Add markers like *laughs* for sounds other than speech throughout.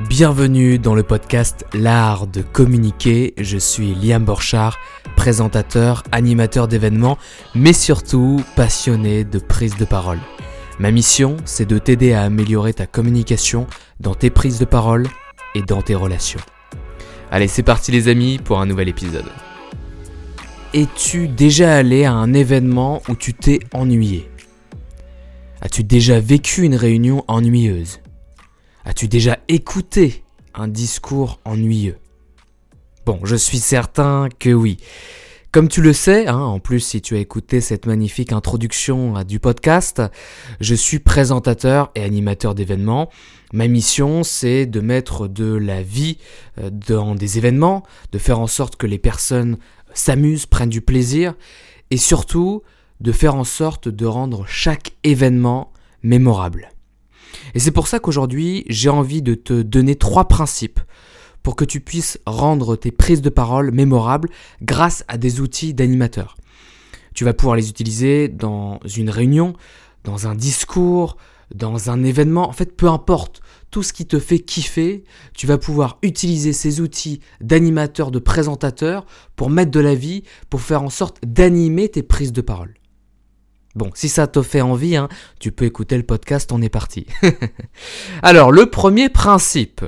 Bienvenue dans le podcast L'art de communiquer. Je suis Liam Borchard, présentateur, animateur d'événements, mais surtout passionné de prise de parole. Ma mission, c'est de t'aider à améliorer ta communication dans tes prises de parole et dans tes relations. Allez, c'est parti les amis pour un nouvel épisode. Es-tu déjà allé à un événement où tu t'es ennuyé? As-tu déjà vécu une réunion ennuyeuse? As-tu déjà écouté un discours ennuyeux? Bon, je suis certain que oui. Comme tu le sais, hein, en plus si tu as écouté cette magnifique introduction du podcast, je suis présentateur et animateur d'événements. Ma mission, c'est de mettre de la vie euh, dans des événements, de faire en sorte que les personnes s'amusent, prennent du plaisir, et surtout de faire en sorte de rendre chaque événement mémorable. Et c'est pour ça qu'aujourd'hui, j'ai envie de te donner trois principes pour que tu puisses rendre tes prises de parole mémorables grâce à des outils d'animateur. Tu vas pouvoir les utiliser dans une réunion, dans un discours, dans un événement, en fait peu importe, tout ce qui te fait kiffer, tu vas pouvoir utiliser ces outils d'animateur, de présentateur pour mettre de la vie, pour faire en sorte d'animer tes prises de parole. Bon, si ça te fait envie, hein, tu peux écouter le podcast, on est parti. *laughs* Alors, le premier principe.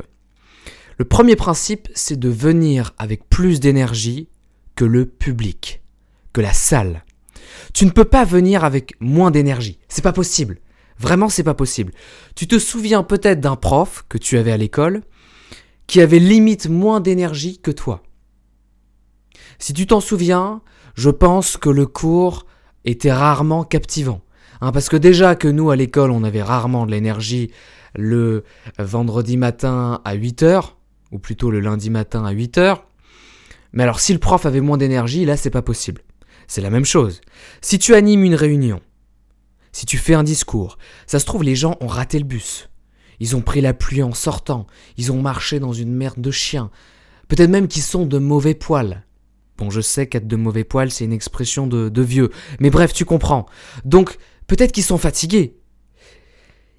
Le premier principe, c'est de venir avec plus d'énergie que le public, que la salle. Tu ne peux pas venir avec moins d'énergie. C'est pas possible. Vraiment, c'est pas possible. Tu te souviens peut-être d'un prof que tu avais à l'école qui avait limite moins d'énergie que toi. Si tu t'en souviens, je pense que le cours était rarement captivant. Hein, parce que déjà que nous, à l'école, on avait rarement de l'énergie le vendredi matin à 8h, ou plutôt le lundi matin à 8h. Mais alors, si le prof avait moins d'énergie, là, c'est pas possible. C'est la même chose. Si tu animes une réunion, si tu fais un discours, ça se trouve, les gens ont raté le bus. Ils ont pris la pluie en sortant, ils ont marché dans une merde de chiens. Peut-être même qu'ils sont de mauvais poils. Bon, je sais qu'être de mauvais poils, c'est une expression de, vieux. Mais bref, tu comprends. Donc, peut-être qu'ils sont fatigués.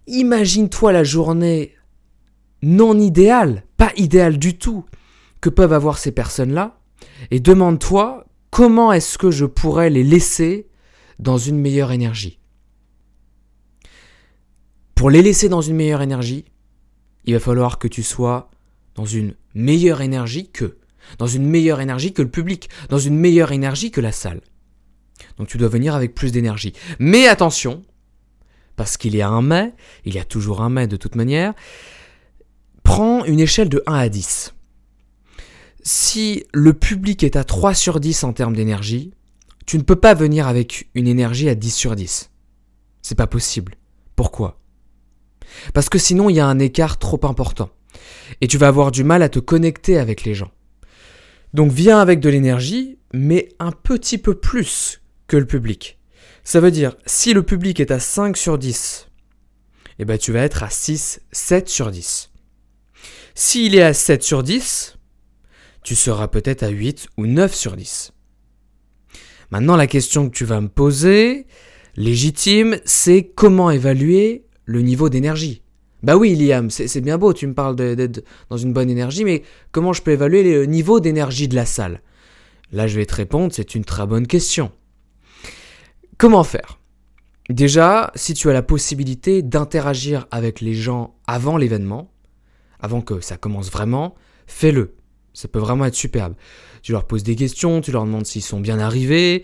Imagine-toi la journée non idéale, pas idéale du tout, que peuvent avoir ces personnes-là, et demande-toi comment est-ce que je pourrais les laisser dans une meilleure énergie? Pour les laisser dans une meilleure énergie, il va falloir que tu sois dans une meilleure énergie que dans une meilleure énergie que le public, dans une meilleure énergie que la salle. Donc tu dois venir avec plus d'énergie. Mais attention, parce qu'il y a un mais, il y a toujours un mais de toute manière, prends une échelle de 1 à 10. Si le public est à 3 sur 10 en termes d'énergie, tu ne peux pas venir avec une énergie à 10 sur 10. C'est pas possible. Pourquoi? Parce que sinon il y a un écart trop important. Et tu vas avoir du mal à te connecter avec les gens. Donc viens avec de l'énergie, mais un petit peu plus que le public. Ça veut dire, si le public est à 5 sur 10, eh ben tu vas être à 6, 7 sur 10. S'il est à 7 sur 10, tu seras peut-être à 8 ou 9 sur 10. Maintenant, la question que tu vas me poser, légitime, c'est comment évaluer le niveau d'énergie? Bah oui, Liam, c'est bien beau, tu me parles d'être dans une bonne énergie, mais comment je peux évaluer le niveau d'énergie de la salle? Là, je vais te répondre, c'est une très bonne question. Comment faire? Déjà, si tu as la possibilité d'interagir avec les gens avant l'événement, avant que ça commence vraiment, fais-le. Ça peut vraiment être superbe. Tu leur poses des questions, tu leur demandes s'ils sont bien arrivés,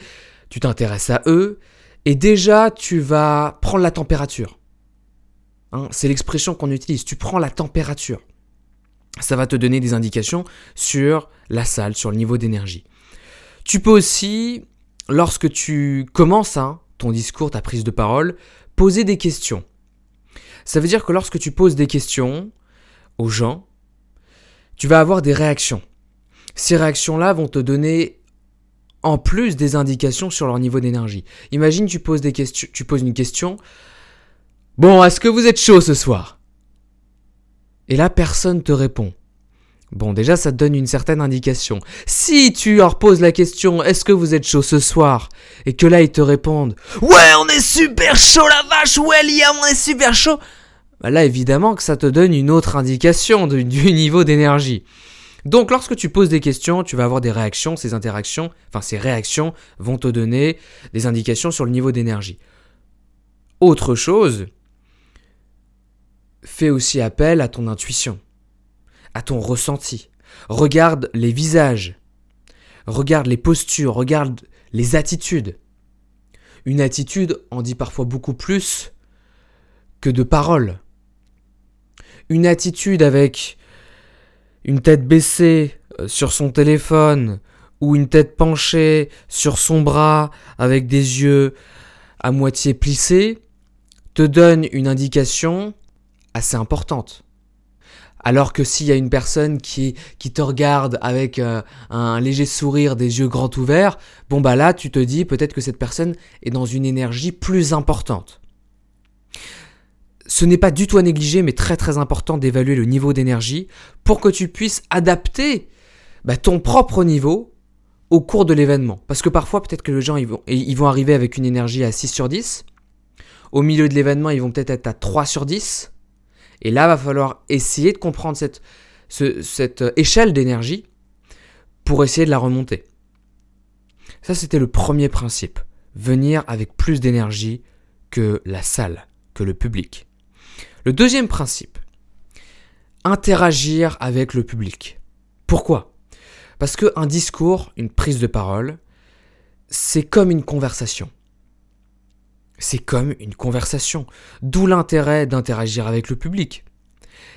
tu t'intéresses à eux, et déjà tu vas prendre la température. Hein, c'est l'expression qu'on utilise. Tu prends la température. Ça va te donner des indications sur la salle, sur le niveau d'énergie. Tu peux aussi, lorsque tu commences hein, ton discours, ta prise de parole, poser des questions. Ça veut dire que lorsque tu poses des questions aux gens, tu vas avoir des réactions. Ces réactions-là vont te donner en plus des indications sur leur niveau d'énergie. Imagine tu poses des questions, tu poses une question, Bon, est-ce que vous êtes chaud ce soir? Et là, personne te répond. Bon, déjà, ça te donne une certaine indication. Si tu leur poses la question, est-ce que vous êtes chaud ce soir? Et que là, ils te répondent, ouais, on est super chaud la vache, ouais, Liam, on est super chaud. bah là évidemment que ça te donne une autre indication du niveau d'énergie. Donc lorsque tu poses des questions, tu vas avoir des réactions, ces interactions, enfin ces réactions vont te donner des indications sur le niveau d'énergie. Autre chose, fais aussi appel à ton intuition, à ton ressenti. Regarde les visages, regarde les postures, regarde les attitudes. Une attitude en dit parfois beaucoup plus que de paroles. Une attitude avec une tête baissée euh, sur son téléphone ou une tête penchée sur son bras avec des yeux à moitié plissés te donne une indication assez importante. Alors que s'il y a une personne qui, te regarde avec euh, un léger sourire, des yeux grands ouverts, bon bah là tu te dis peut-être que cette personne est dans une énergie plus importante. Ce n'est pas du tout à négliger, mais très très important d'évaluer le niveau d'énergie pour que tu puisses adapter bah, ton propre niveau au cours de l'événement. Parce que parfois peut-être que les gens ils vont, ils vont arriver avec une énergie à 6 sur 10. Au milieu de l'événement, ils vont peut-être être à 3 sur 10. Et là, va falloir essayer de comprendre cette, cette échelle d'énergie pour essayer de la remonter. Ça, c'était le premier principe. Venir avec plus d'énergie que la salle, que le public. Le deuxième principe, interagir avec le public. Pourquoi? Parce qu'un discours, une prise de parole, c'est comme une conversation. C'est comme une conversation. D'où l'intérêt d'interagir avec le public.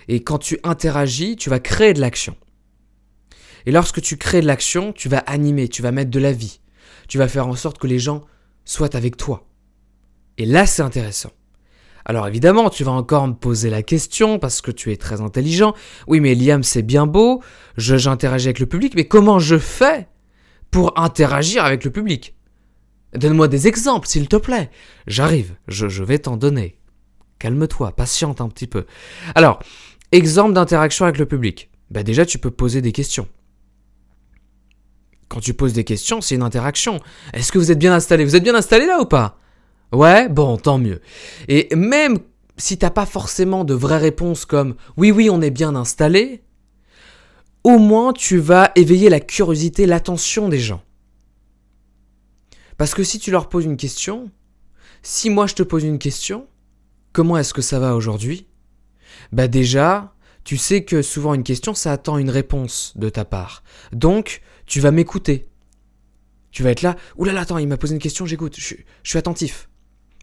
Et quand tu interagis, tu vas créer de l'action. Et lorsque tu crées de l'action, tu vas animer, tu vas mettre de la vie. Tu vas faire en sorte que les gens soient avec toi. Et là, c'est intéressant. Alors évidemment, tu vas encore me poser la question parce que tu es très intelligent. Oui, mais Liam, c'est bien beau, j'interagis avec le public, mais comment je fais pour interagir avec le public? Donne-moi des exemples, s'il te plaît. J'arrive, je, vais t'en donner. Calme-toi, patiente un petit peu. Alors, exemple d'interaction avec le public. Bah déjà, tu peux poser des questions. Quand tu poses des questions, c'est une interaction. Est-ce que vous êtes bien installé? Vous êtes bien installé là ou pas? Ouais, bon, tant mieux. Et même si t'as pas forcément de vraies réponses comme oui, oui, on est bien installé, au moins tu vas éveiller la curiosité, l'attention des gens. Parce que si tu leur poses une question, si moi je te pose une question, comment est-ce que ça va aujourd'hui? Bah déjà, tu sais que souvent une question, ça attend une réponse de ta part. Donc, tu vas m'écouter. Tu vas être là, oulala, attends, il m'a posé une question, j'écoute, je, suis attentif.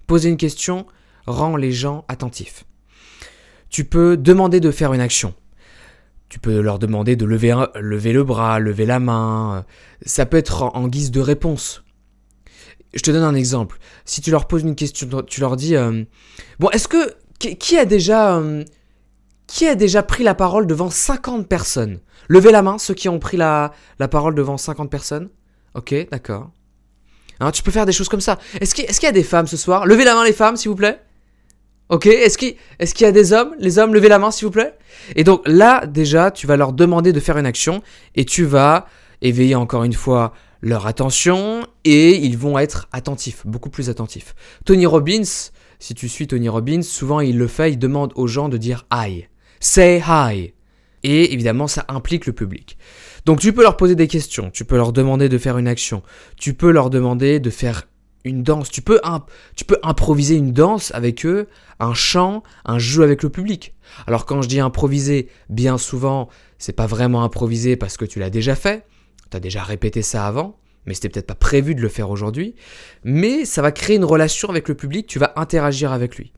Poser une question rend les gens attentifs. Tu peux demander de faire une action. Tu peux leur demander de lever le bras, lever la main. Ça peut être en guise de réponse. Je te donne un exemple. Si tu leur poses une question, tu leur dis euh, Bon, est-ce que. Qui a déjà. Euh, qui a déjà pris la parole devant 50 personnes? Levez la main, ceux qui ont pris la, parole devant 50 personnes. Ok, d'accord. Hein, tu peux faire des choses comme ça. Est-ce qu'il y a des femmes ce soir? Levez la main les femmes, s'il vous plaît. Ok Est-ce qu'il est qu'il y a des hommes? Les hommes, levez la main, s'il vous plaît. Et donc là, déjà, tu vas leur demander de faire une action et tu vas éveiller encore une fois leur attention et ils vont être attentifs, beaucoup plus attentifs. Tony Robbins, si tu suis Tony Robbins, souvent il le fait, il demande aux gens de dire hi. Say hi. Et évidemment, ça implique le public. Donc tu peux leur poser des questions, tu peux leur demander de faire une action, tu peux leur demander de faire une danse, tu peux, tu peux improviser une danse avec eux, un chant, un jeu avec le public. Alors quand je dis improviser, bien souvent, c'est pas vraiment improviser parce que tu l'as déjà fait, tu as déjà répété ça avant, mais c'était peut-être pas prévu de le faire aujourd'hui, mais ça va créer une relation avec le public, tu vas interagir avec lui.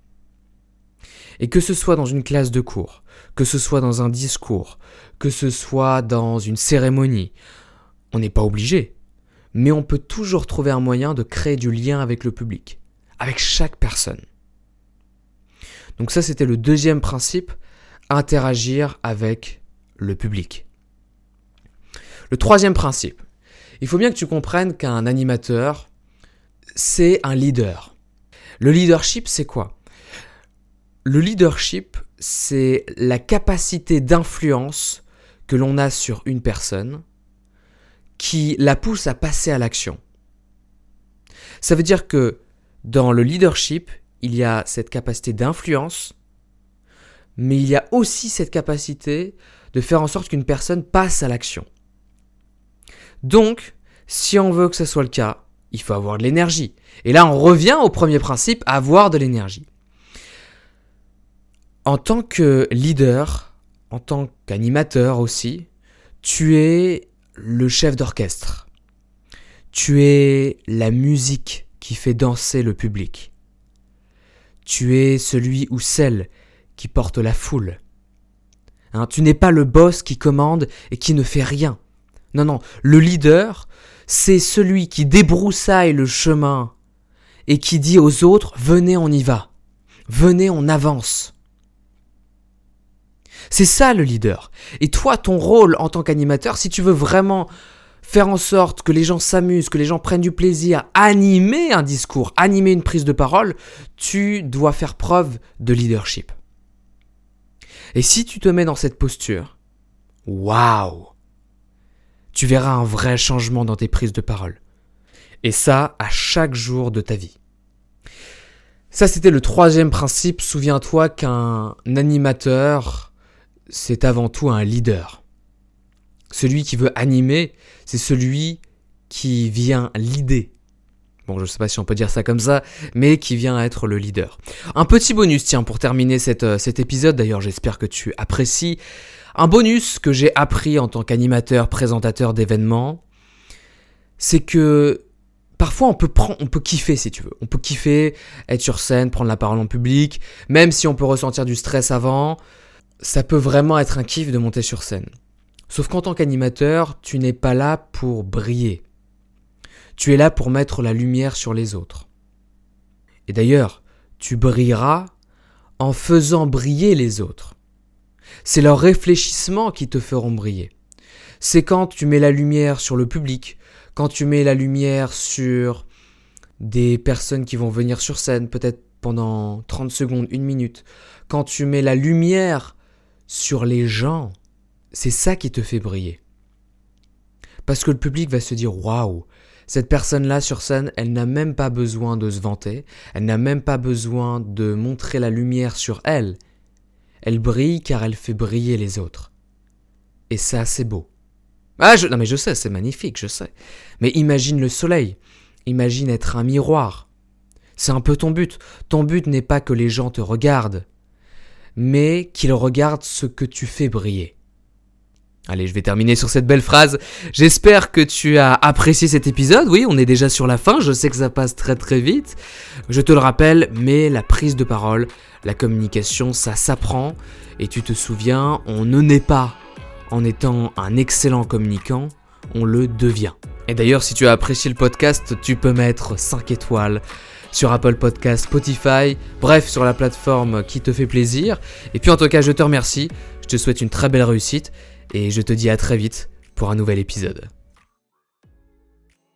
Et que ce soit dans une classe de cours, que ce soit dans un discours, que ce soit dans une cérémonie, on n'est pas obligé, mais on peut toujours trouver un moyen de créer du lien avec le public, avec chaque personne. Donc ça, c'était le deuxième principe, interagir avec le public. Le troisième principe, il faut bien que tu comprennes qu'un animateur, c'est un leader. Le leadership, c'est quoi? Le leadership, c'est la capacité d'influence que l'on a sur une personne qui la pousse à passer à l'action. Ça veut dire que dans le leadership, il y a cette capacité d'influence mais il y a aussi cette capacité de faire en sorte qu'une personne passe à l'action. Donc, si on veut que ce soit le cas, il faut avoir de l'énergie. Et là, on revient au premier principe, avoir de l'énergie. En tant que leader, en tant qu'animateur aussi, tu es le chef d'orchestre. Tu es la musique qui fait danser le public. Tu es celui ou celle qui porte la foule. Hein, tu n'es pas le boss qui commande et qui ne fait rien. Non, non, le leader, c'est celui qui débroussaille le chemin et qui dit aux autres, venez, on y va. Venez, on avance. C'est ça le leader. Et toi, ton rôle en tant qu'animateur, si tu veux vraiment faire en sorte que les gens s'amusent, que les gens prennent du plaisir, animer un discours, animer une prise de parole, tu dois faire preuve de leadership. Et si tu te mets dans cette posture, waouh Tu verras un vrai changement dans tes prises de parole. Et ça, à chaque jour de ta vie. Ça, c'était le troisième principe. Souviens-toi qu'un animateur, c'est avant tout un leader. Celui qui veut animer, c'est celui qui vient l'idée. Bon, je ne sais pas si on peut dire ça comme ça, mais qui vient être le leader. Un petit bonus, tiens, pour terminer euh, cet épisode, d'ailleurs j'espère que tu apprécies. Un bonus que j'ai appris en tant qu'animateur, présentateur d'événements, c'est que parfois on peut, prendre, on peut kiffer si tu veux. On peut kiffer, être sur scène, prendre la parole en public, même si on peut ressentir du stress avant, ça peut vraiment être un kiff de monter sur scène. Sauf qu'en tant qu'animateur, tu n'es pas là pour briller. Tu es là pour mettre la lumière sur les autres. Et d'ailleurs, tu brilleras en faisant briller les autres. C'est leurs réfléchissements qui te feront briller. C'est quand tu mets la lumière sur le public, quand tu mets la lumière sur des personnes qui vont venir sur scène, peut-être pendant 30 secondes, une minute, quand tu mets la lumière sur les gens, c'est ça qui te fait briller. Parce que le public va se dire waouh, cette personne-là sur scène, elle n'a même pas besoin de se vanter, elle n'a même pas besoin de montrer la lumière sur elle. Elle brille car elle fait briller les autres. Et ça, c'est beau. Ah, je, non mais je sais, c'est magnifique, je sais. Mais imagine le soleil, imagine être un miroir. C'est un peu ton but. Ton but n'est pas que les gens te regardent, mais qu'ils regardent ce que tu fais briller. Allez, je vais terminer sur cette belle phrase. J'espère que tu as apprécié cet épisode. Oui, on est déjà sur la fin. Je sais que ça passe très très vite. Je te le rappelle, mais la prise de parole, la communication, ça s'apprend. Et tu te souviens, on ne naît pas en étant un excellent communicant, on le devient. Et d'ailleurs, si tu as apprécié le podcast, tu peux mettre 5 étoiles sur Apple Podcast, Spotify, bref, sur la plateforme qui te fait plaisir. Et puis en tout cas, je te remercie. Je te souhaite une très belle réussite et je te dis à très vite pour un nouvel épisode.